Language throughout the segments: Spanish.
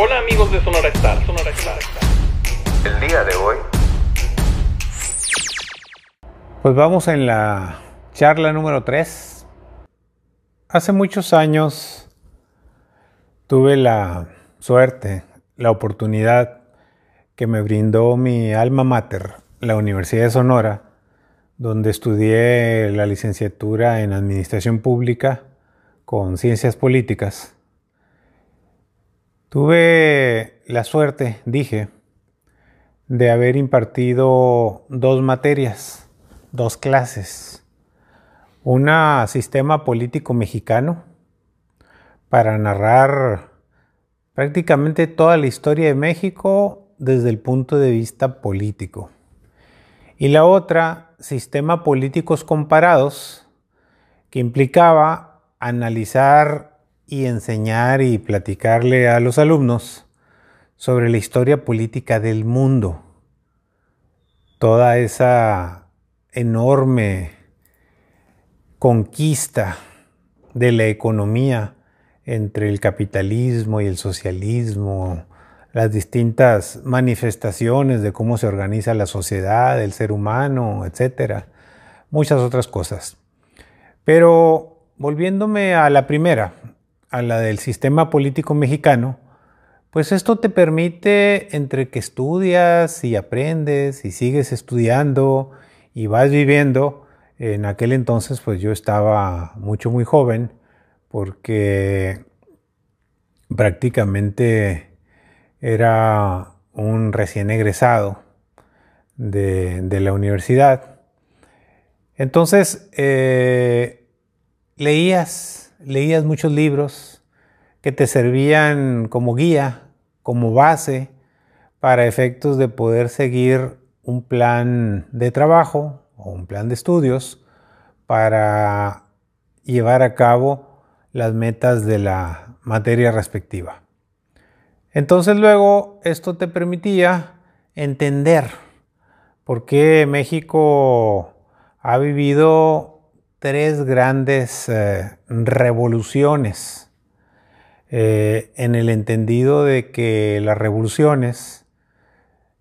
Hola amigos de Sonora Star, Sonora Star. El día de hoy. Pues vamos en la charla número 3. Hace muchos años tuve la suerte, la oportunidad que me brindó mi alma mater, la Universidad de Sonora, donde estudié la licenciatura en Administración Pública con Ciencias Políticas. Tuve la suerte, dije, de haber impartido dos materias, dos clases. Una sistema político mexicano para narrar prácticamente toda la historia de México desde el punto de vista político. Y la otra sistema políticos comparados que implicaba analizar y enseñar y platicarle a los alumnos sobre la historia política del mundo. Toda esa enorme conquista de la economía entre el capitalismo y el socialismo, las distintas manifestaciones de cómo se organiza la sociedad, el ser humano, etcétera, muchas otras cosas. Pero volviéndome a la primera, a la del sistema político mexicano, pues esto te permite entre que estudias y aprendes y sigues estudiando y vas viviendo, en aquel entonces pues yo estaba mucho muy joven porque prácticamente era un recién egresado de, la universidad. Entonces, eh, leías, leías muchos libros que te servían como guía, como base, para efectos de poder seguir un plan de trabajo o un plan de estudios para llevar a cabo las metas de la materia respectiva. Entonces luego esto te permitía entender por qué México ha vivido tres grandes eh, revoluciones eh, en el entendido de que las revoluciones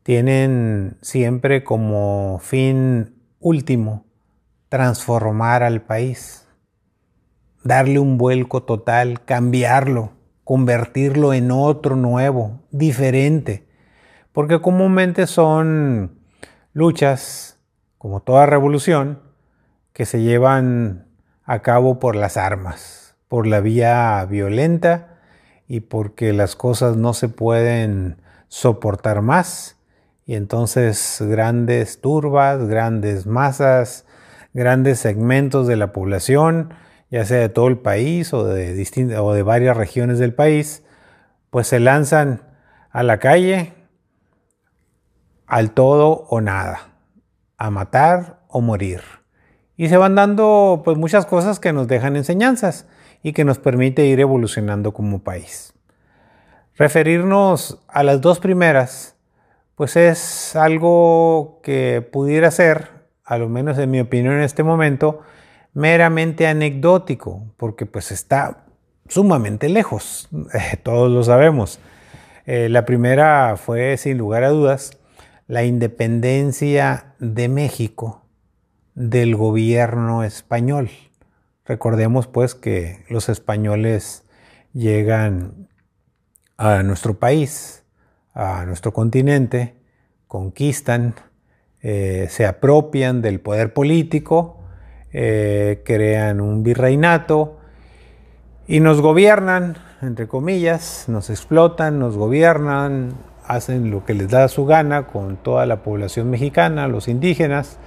tienen siempre como fin último transformar al país, darle un vuelco total, cambiarlo convertirlo en otro nuevo, diferente. Porque comúnmente son luchas, como toda revolución, que se llevan a cabo por las armas, por la vía violenta y porque las cosas no se pueden soportar más. Y entonces grandes turbas, grandes masas, grandes segmentos de la población ya sea de todo el país o de, o de varias regiones del país, pues se lanzan a la calle al todo o nada, a matar o morir. Y se van dando pues muchas cosas que nos dejan enseñanzas y que nos permite ir evolucionando como país. Referirnos a las dos primeras, pues es algo que pudiera ser, a lo menos en mi opinión en este momento, meramente anecdótico, porque pues está sumamente lejos, todos lo sabemos. Eh, la primera fue, sin lugar a dudas, la independencia de México del gobierno español. Recordemos pues que los españoles llegan a nuestro país, a nuestro continente, conquistan, eh, se apropian del poder político, eh, crean un virreinato y nos gobiernan, entre comillas, nos explotan, nos gobiernan, hacen lo que les da su gana con toda la población mexicana, los indígenas.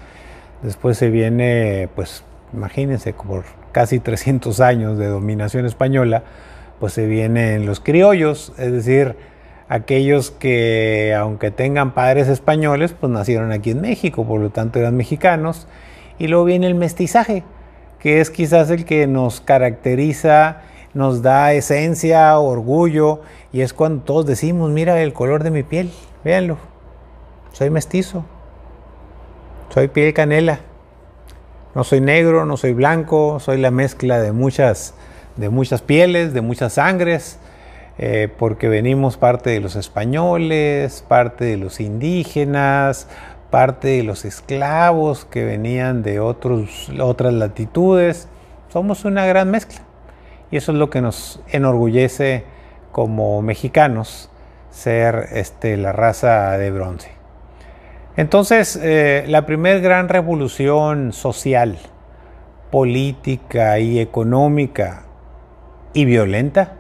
Después se viene, pues imagínense, por casi 300 años de dominación española, pues se vienen los criollos, es decir, aquellos que aunque tengan padres españoles, pues nacieron aquí en México, por lo tanto eran mexicanos. Y luego viene el mestizaje, que es quizás el que nos caracteriza, nos da esencia, orgullo, y es cuando todos decimos, mira el color de mi piel, véanlo, soy mestizo, soy piel canela, no soy negro, no soy blanco, soy la mezcla de muchas, de muchas pieles, de muchas sangres, eh, porque venimos parte de los españoles, parte de los indígenas, parte de los esclavos que venían de otros, otras latitudes. Somos una gran mezcla. Y eso es lo que nos enorgullece como mexicanos, ser este, la raza de bronce. Entonces, eh, la primera gran revolución social, política y económica y violenta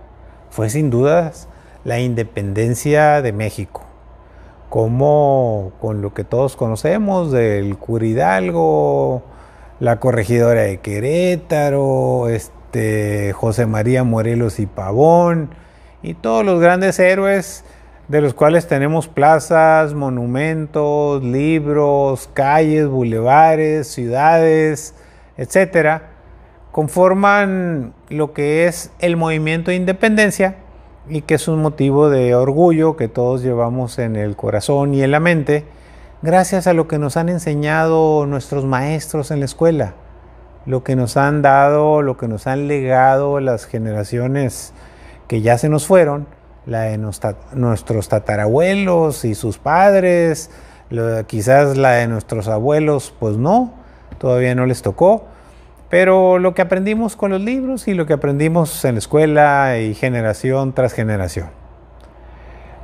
fue sin dudas la independencia de México. Como con lo que todos conocemos del Curidalgo, la corregidora de Querétaro, este, José María Morelos y Pavón, y todos los grandes héroes de los cuales tenemos plazas, monumentos, libros, calles, bulevares, ciudades, etcétera, conforman lo que es el movimiento de independencia y que es un motivo de orgullo que todos llevamos en el corazón y en la mente, gracias a lo que nos han enseñado nuestros maestros en la escuela, lo que nos han dado, lo que nos han legado las generaciones que ya se nos fueron, la de nuestros tatarabuelos y sus padres, quizás la de nuestros abuelos, pues no, todavía no les tocó, pero lo que aprendimos con los libros y lo que aprendimos en la escuela y generación tras generación.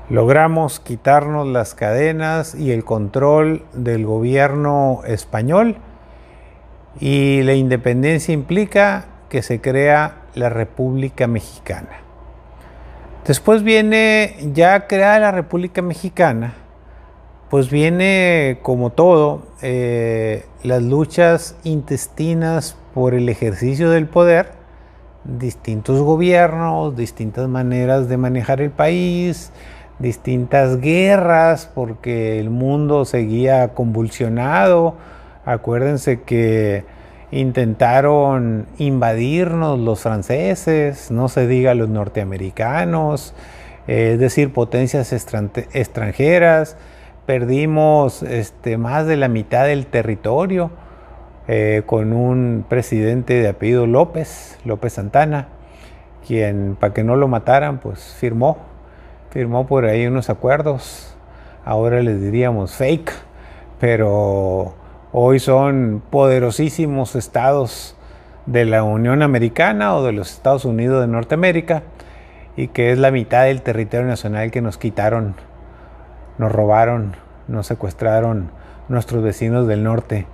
Logramos quitarnos las cadenas y el control del gobierno español y la independencia implica que se crea la República Mexicana. Después viene ya creada la República Mexicana, pues viene como todo eh, las luchas intestinas por el ejercicio del poder, distintos gobiernos, distintas maneras de manejar el país, distintas guerras, porque el mundo seguía convulsionado. Acuérdense que intentaron invadirnos los franceses, no se diga los norteamericanos, eh, es decir, potencias extranjeras, perdimos este, más de la mitad del territorio eh, con un presidente de apellido López, López Santana, quien para que no lo mataran, pues firmó, firmó por ahí unos acuerdos, ahora les diríamos fake, pero Hoy son poderosísimos estados de la Unión Americana o de los Estados Unidos de Norteamérica y que es la mitad del territorio nacional que nos quitaron, nos robaron, nos secuestraron nuestros vecinos del norte,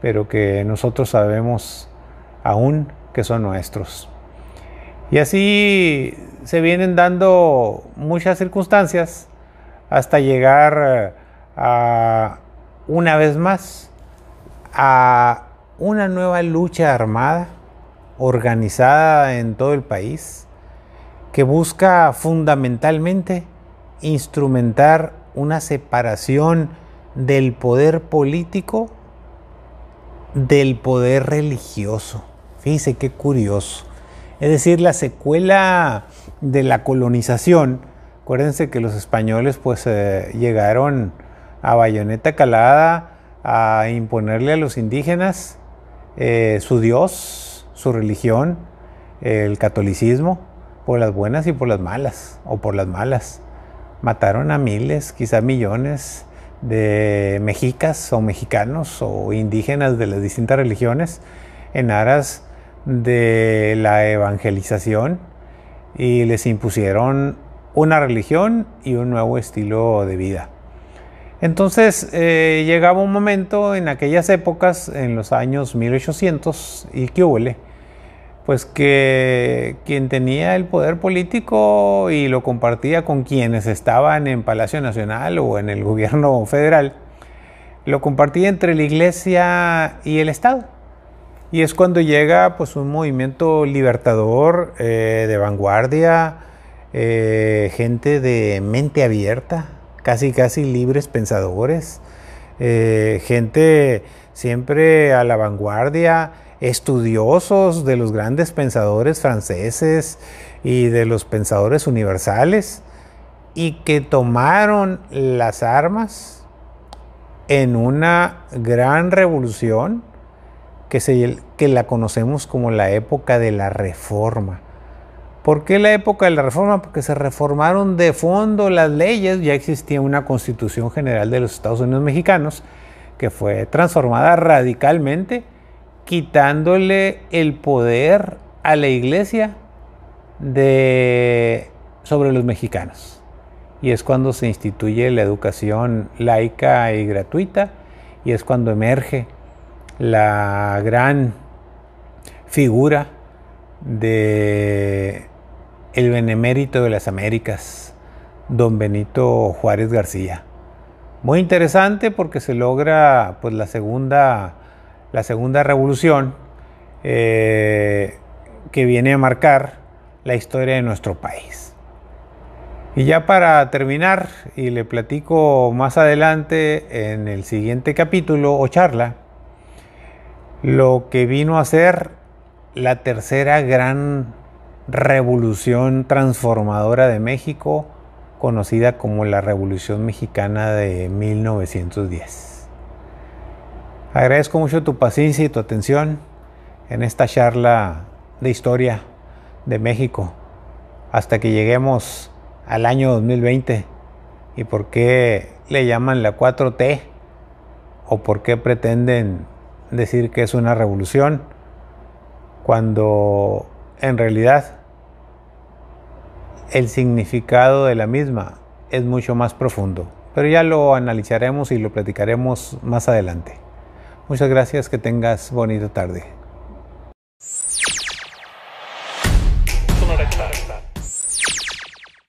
pero que nosotros sabemos aún que son nuestros. Y así se vienen dando muchas circunstancias hasta llegar a una vez más a una nueva lucha armada organizada en todo el país que busca fundamentalmente instrumentar una separación del poder político del poder religioso. Fíjense qué curioso. Es decir, la secuela de la colonización. Acuérdense que los españoles pues eh, llegaron a bayoneta calada a imponerle a los indígenas eh, su Dios, su religión, el catolicismo, por las buenas y por las malas, o por las malas. Mataron a miles, quizá millones de mexicas o mexicanos o indígenas de las distintas religiones en aras de la evangelización y les impusieron una religión y un nuevo estilo de vida. Entonces eh, llegaba un momento en aquellas épocas, en los años 1800 y que huele, pues que quien tenía el poder político y lo compartía con quienes estaban en Palacio Nacional o en el gobierno federal, lo compartía entre la iglesia y el Estado. Y es cuando llega pues un movimiento libertador eh, de vanguardia, eh, gente de mente abierta, casi casi libres pensadores, eh, gente siempre a la vanguardia, estudiosos de los grandes pensadores franceses y de los pensadores universales, y que tomaron las armas en una gran revolución que, se, que la conocemos como la época de la reforma. ¿Por qué la época de la reforma? Porque se reformaron de fondo las leyes, ya existía una constitución general de los Estados Unidos mexicanos que fue transformada radicalmente, quitándole el poder a la iglesia sobre los mexicanos. Y es cuando se instituye la educación laica y gratuita, y es cuando emerge la gran figura de el benemérito de las Américas, don Benito Juárez García. Muy interesante porque se logra pues, la, segunda, la segunda revolución eh, que viene a marcar la historia de nuestro país. Y ya para terminar, y le platico más adelante en el siguiente capítulo o charla, lo que vino a ser la tercera gran revolución transformadora de México, conocida como la Revolución Mexicana de 1910. Agradezco mucho tu paciencia y tu atención en esta charla de historia de México hasta que lleguemos al año 2020 y por qué le llaman la 4T o por qué pretenden decir que es una revolución cuando en realidad el significado de la misma es mucho más profundo. Pero ya lo analizaremos y lo platicaremos más adelante. Muchas gracias, que tengas bonita tarde.